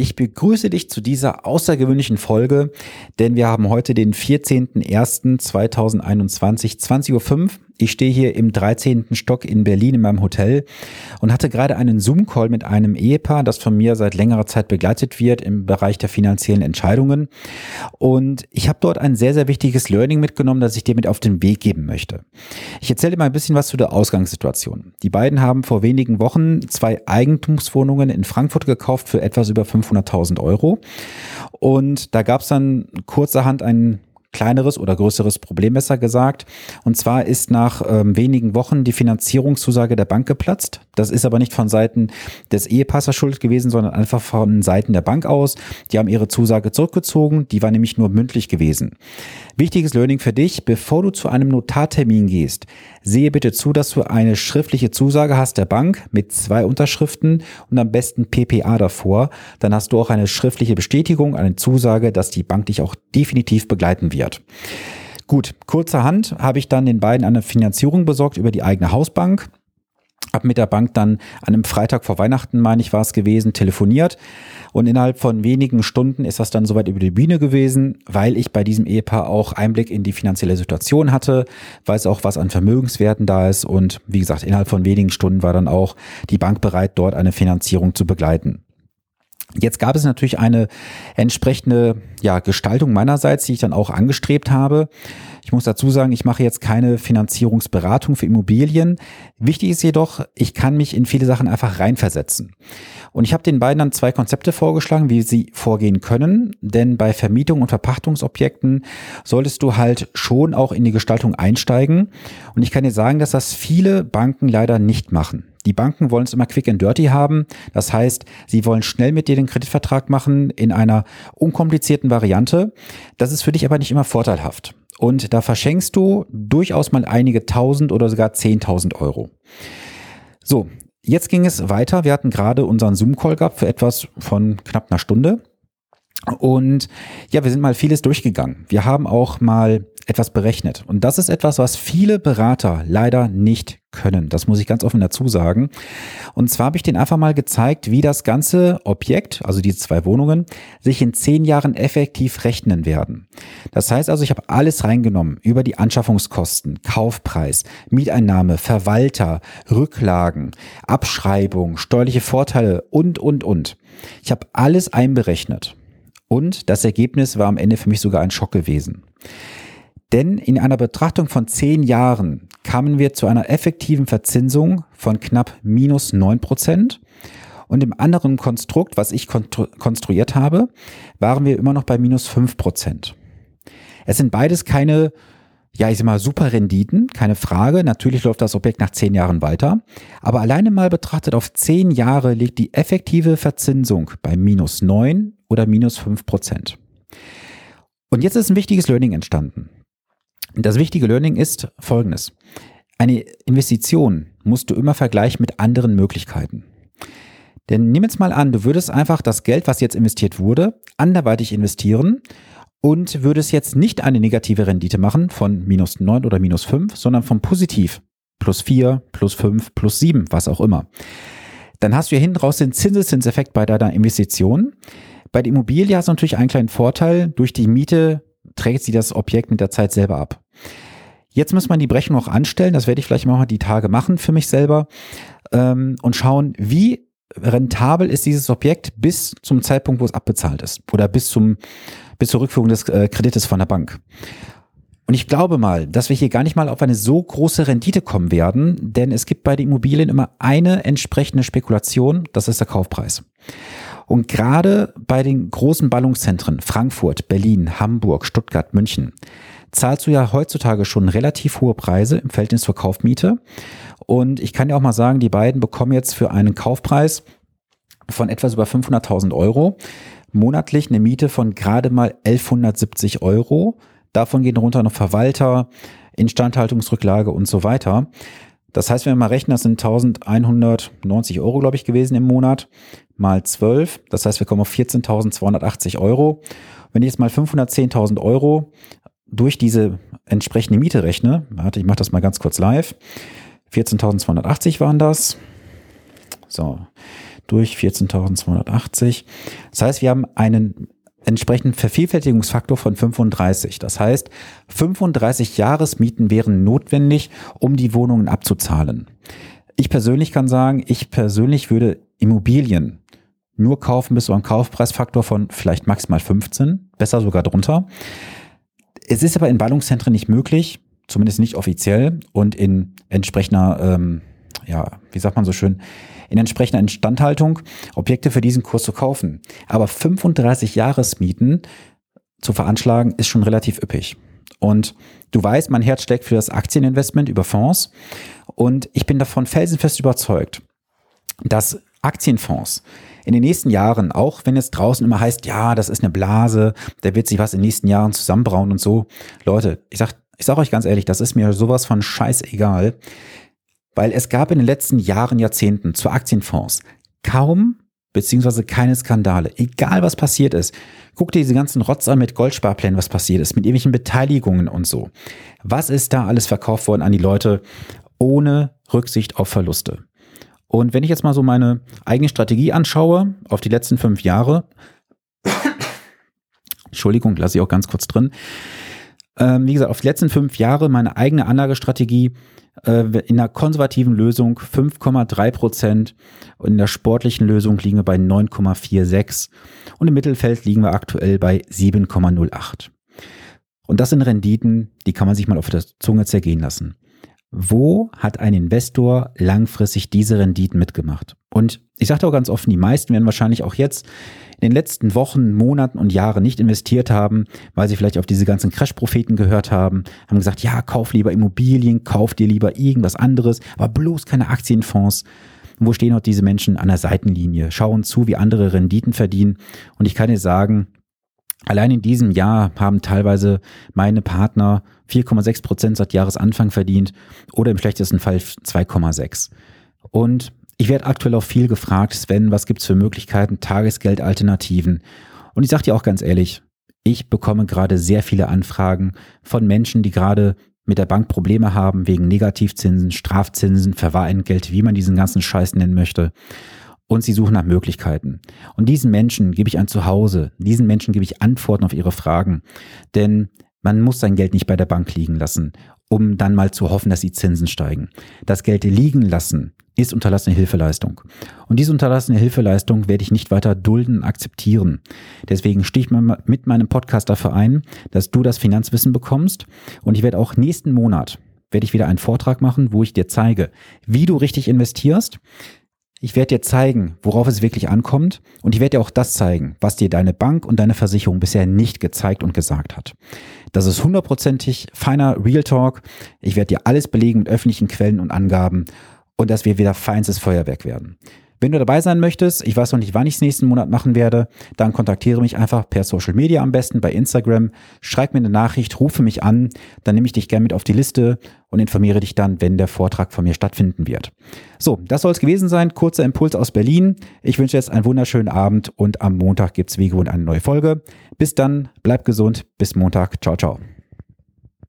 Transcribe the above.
Ich begrüße dich zu dieser außergewöhnlichen Folge, denn wir haben heute den 14.01.2021, 20.05 Uhr. Ich stehe hier im 13. Stock in Berlin in meinem Hotel und hatte gerade einen Zoom-Call mit einem Ehepaar, das von mir seit längerer Zeit begleitet wird im Bereich der finanziellen Entscheidungen. Und ich habe dort ein sehr, sehr wichtiges Learning mitgenommen, das ich dir mit auf den Weg geben möchte. Ich erzähle dir mal ein bisschen was zu der Ausgangssituation. Die beiden haben vor wenigen Wochen zwei Eigentumswohnungen in Frankfurt gekauft für etwas über 500.000 Euro. Und da gab es dann kurzerhand einen kleineres oder größeres Problem besser gesagt. Und zwar ist nach ähm, wenigen Wochen die Finanzierungszusage der Bank geplatzt. Das ist aber nicht von Seiten des Ehepassers schuld gewesen, sondern einfach von Seiten der Bank aus. Die haben ihre Zusage zurückgezogen. Die war nämlich nur mündlich gewesen. Wichtiges Learning für dich, bevor du zu einem Notartermin gehst, sehe bitte zu, dass du eine schriftliche Zusage hast der Bank mit zwei Unterschriften und am besten PPA davor. Dann hast du auch eine schriftliche Bestätigung, eine Zusage, dass die Bank dich auch definitiv begleiten wird. Gut, kurzerhand habe ich dann den beiden eine Finanzierung besorgt über die eigene Hausbank. Hab mit der Bank dann an einem Freitag vor Weihnachten, meine ich, war es gewesen, telefoniert. Und innerhalb von wenigen Stunden ist das dann soweit über die Bühne gewesen, weil ich bei diesem Ehepaar auch Einblick in die finanzielle Situation hatte, weiß auch, was an Vermögenswerten da ist. Und wie gesagt, innerhalb von wenigen Stunden war dann auch die Bank bereit, dort eine Finanzierung zu begleiten. Jetzt gab es natürlich eine entsprechende ja, Gestaltung meinerseits, die ich dann auch angestrebt habe. Ich muss dazu sagen, ich mache jetzt keine Finanzierungsberatung für Immobilien. Wichtig ist jedoch, ich kann mich in viele Sachen einfach reinversetzen. Und ich habe den beiden dann zwei Konzepte vorgeschlagen, wie sie vorgehen können. Denn bei Vermietung und Verpachtungsobjekten solltest du halt schon auch in die Gestaltung einsteigen. Und ich kann dir sagen, dass das viele Banken leider nicht machen. Die Banken wollen es immer quick and dirty haben. Das heißt, sie wollen schnell mit dir den Kreditvertrag machen in einer unkomplizierten Variante. Das ist für dich aber nicht immer vorteilhaft. Und da verschenkst du durchaus mal einige tausend oder sogar zehntausend Euro. So, jetzt ging es weiter. Wir hatten gerade unseren Zoom-Call gehabt für etwas von knapp einer Stunde. Und ja, wir sind mal vieles durchgegangen. Wir haben auch mal etwas berechnet. Und das ist etwas, was viele Berater leider nicht können. Das muss ich ganz offen dazu sagen. Und zwar habe ich denen einfach mal gezeigt, wie das ganze Objekt, also diese zwei Wohnungen, sich in zehn Jahren effektiv rechnen werden. Das heißt also, ich habe alles reingenommen über die Anschaffungskosten, Kaufpreis, Mieteinnahme, Verwalter, Rücklagen, Abschreibung, steuerliche Vorteile und, und, und. Ich habe alles einberechnet. Und das Ergebnis war am Ende für mich sogar ein Schock gewesen. Denn in einer Betrachtung von zehn Jahren kamen wir zu einer effektiven Verzinsung von knapp minus neun Prozent. Und im anderen Konstrukt, was ich konstruiert habe, waren wir immer noch bei minus fünf Prozent. Es sind beides keine, ja, ich sag mal, super Renditen, keine Frage. Natürlich läuft das Objekt nach zehn Jahren weiter. Aber alleine mal betrachtet auf zehn Jahre liegt die effektive Verzinsung bei minus neun oder minus fünf Prozent. Und jetzt ist ein wichtiges Learning entstanden. Das wichtige Learning ist folgendes. Eine Investition musst du immer vergleichen mit anderen Möglichkeiten. Denn nimm jetzt mal an, du würdest einfach das Geld, was jetzt investiert wurde, anderweitig investieren und würdest jetzt nicht eine negative Rendite machen von minus neun oder minus fünf, sondern von positiv plus vier, plus fünf, plus sieben, was auch immer. Dann hast du ja hinten raus den Zinseszinseffekt bei deiner Investition. Bei der Immobilie hast du natürlich einen kleinen Vorteil. Durch die Miete trägt sie das Objekt mit der Zeit selber ab. Jetzt muss man die Berechnung auch anstellen. Das werde ich vielleicht mal die Tage machen für mich selber ähm, und schauen, wie rentabel ist dieses Objekt bis zum Zeitpunkt, wo es abbezahlt ist oder bis zum bis zur Rückführung des äh, Kredites von der Bank. Und ich glaube mal, dass wir hier gar nicht mal auf eine so große Rendite kommen werden, denn es gibt bei den Immobilien immer eine entsprechende Spekulation, das ist der Kaufpreis. Und gerade bei den großen Ballungszentren Frankfurt, Berlin, Hamburg, Stuttgart, München zahlst du ja heutzutage schon relativ hohe Preise im Verhältnis zur Kaufmiete. Und ich kann dir auch mal sagen, die beiden bekommen jetzt für einen Kaufpreis von etwas über 500.000 Euro monatlich eine Miete von gerade mal 1170 Euro. Davon gehen runter noch Verwalter, Instandhaltungsrücklage und so weiter. Das heißt, wenn wir mal rechnen, das sind 1190 Euro, glaube ich, gewesen im Monat, mal 12. Das heißt, wir kommen auf 14.280 Euro. Wenn ich jetzt mal 510.000 Euro durch diese entsprechende Miete rechne, warte, ich mache das mal ganz kurz live. 14.280 waren das. So, durch 14.280. Das heißt, wir haben einen entsprechenden Vervielfältigungsfaktor von 35. Das heißt, 35 Jahresmieten wären notwendig, um die Wohnungen abzuzahlen. Ich persönlich kann sagen, ich persönlich würde Immobilien nur kaufen bis zu einem Kaufpreisfaktor von vielleicht maximal 15, besser sogar drunter. Es ist aber in Ballungszentren nicht möglich, zumindest nicht offiziell und in entsprechender, ähm, ja, wie sagt man so schön, in entsprechender Instandhaltung Objekte für diesen Kurs zu kaufen. Aber 35 Jahresmieten zu veranschlagen ist schon relativ üppig. Und du weißt, mein Herz steckt für das Aktieninvestment über Fonds. Und ich bin davon felsenfest überzeugt, dass Aktienfonds in den nächsten Jahren, auch wenn es draußen immer heißt, ja, das ist eine Blase, da wird sich was in den nächsten Jahren zusammenbrauen und so. Leute, ich sag, ich sag euch ganz ehrlich, das ist mir sowas von scheißegal. Weil es gab in den letzten Jahren, Jahrzehnten zu Aktienfonds kaum beziehungsweise keine Skandale. Egal was passiert ist. Guck dir diese ganzen Rotz an mit Goldsparplänen, was passiert ist, mit irgendwelchen Beteiligungen und so. Was ist da alles verkauft worden an die Leute ohne Rücksicht auf Verluste? Und wenn ich jetzt mal so meine eigene Strategie anschaue, auf die letzten fünf Jahre, Entschuldigung, lasse ich auch ganz kurz drin. Ähm, wie gesagt, auf die letzten fünf Jahre meine eigene Anlagestrategie äh, in der konservativen Lösung 5,3 Prozent und in der sportlichen Lösung liegen wir bei 9,46 und im Mittelfeld liegen wir aktuell bei 7,08. Und das sind Renditen, die kann man sich mal auf der Zunge zergehen lassen. Wo hat ein Investor langfristig diese Renditen mitgemacht? Und ich sage auch ganz offen, die meisten werden wahrscheinlich auch jetzt in den letzten Wochen, Monaten und Jahren nicht investiert haben, weil sie vielleicht auf diese ganzen Crash-Propheten gehört haben, haben gesagt, ja, kauf lieber Immobilien, kauf dir lieber irgendwas anderes, aber bloß keine Aktienfonds. wo stehen heute diese Menschen an der Seitenlinie, schauen zu, wie andere Renditen verdienen. Und ich kann dir sagen, Allein in diesem Jahr haben teilweise meine Partner 4,6 Prozent seit Jahresanfang verdient oder im schlechtesten Fall 2,6. Und ich werde aktuell auch viel gefragt, Sven, was gibt's für Möglichkeiten, Tagesgeldalternativen? Und ich sage dir auch ganz ehrlich, ich bekomme gerade sehr viele Anfragen von Menschen, die gerade mit der Bank Probleme haben wegen Negativzinsen, Strafzinsen, Verwahrentgelt, wie man diesen ganzen Scheiß nennen möchte und sie suchen nach Möglichkeiten. Und diesen Menschen gebe ich ein Zuhause, diesen Menschen gebe ich Antworten auf ihre Fragen, denn man muss sein Geld nicht bei der Bank liegen lassen, um dann mal zu hoffen, dass die Zinsen steigen. Das Geld liegen lassen ist unterlassene Hilfeleistung. Und diese unterlassene Hilfeleistung werde ich nicht weiter dulden und akzeptieren. Deswegen stehe ich mit meinem Podcast dafür ein, dass du das Finanzwissen bekommst. Und ich werde auch nächsten Monat werde ich wieder einen Vortrag machen, wo ich dir zeige, wie du richtig investierst, ich werde dir zeigen, worauf es wirklich ankommt und ich werde dir auch das zeigen, was dir deine Bank und deine Versicherung bisher nicht gezeigt und gesagt hat. Das ist hundertprozentig feiner Real Talk. Ich werde dir alles belegen mit öffentlichen Quellen und Angaben und dass wir wieder feinstes Feuerwerk werden. Wenn du dabei sein möchtest, ich weiß noch nicht, wann ich es nächsten Monat machen werde, dann kontaktiere mich einfach per Social Media am besten, bei Instagram, schreib mir eine Nachricht, rufe mich an, dann nehme ich dich gerne mit auf die Liste und informiere dich dann, wenn der Vortrag von mir stattfinden wird. So, das soll es gewesen sein. Kurzer Impuls aus Berlin. Ich wünsche jetzt einen wunderschönen Abend und am Montag gibt es wie gewohnt eine neue Folge. Bis dann, bleib gesund, bis Montag. Ciao, ciao.